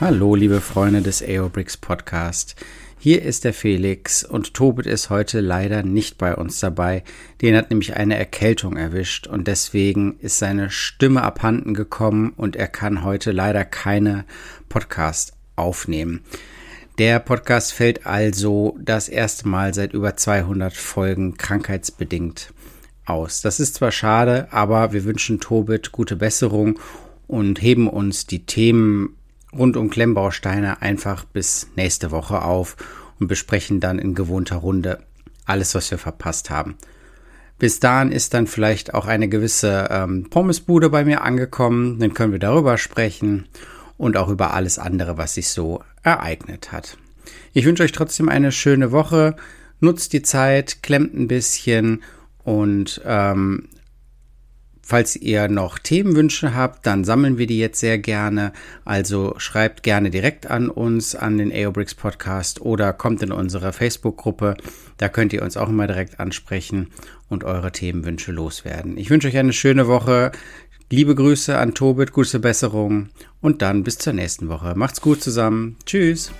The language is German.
Hallo, liebe Freunde des AOBRICS Podcast. Hier ist der Felix und Tobit ist heute leider nicht bei uns dabei. Den hat nämlich eine Erkältung erwischt und deswegen ist seine Stimme abhanden gekommen und er kann heute leider keine Podcast aufnehmen. Der Podcast fällt also das erste Mal seit über 200 Folgen krankheitsbedingt aus. Das ist zwar schade, aber wir wünschen Tobit gute Besserung und heben uns die Themen rund um Klemmbausteine einfach bis nächste Woche auf und besprechen dann in gewohnter Runde alles, was wir verpasst haben. Bis dahin ist dann vielleicht auch eine gewisse ähm, Pommesbude bei mir angekommen. Dann können wir darüber sprechen und auch über alles andere, was sich so ereignet hat. Ich wünsche euch trotzdem eine schöne Woche. Nutzt die Zeit, klemmt ein bisschen und ähm, Falls ihr noch Themenwünsche habt, dann sammeln wir die jetzt sehr gerne. Also schreibt gerne direkt an uns, an den AOBRICS Podcast oder kommt in unsere Facebook-Gruppe. Da könnt ihr uns auch immer direkt ansprechen und eure Themenwünsche loswerden. Ich wünsche euch eine schöne Woche. Liebe Grüße an Tobit, gute Besserung und dann bis zur nächsten Woche. Macht's gut zusammen. Tschüss.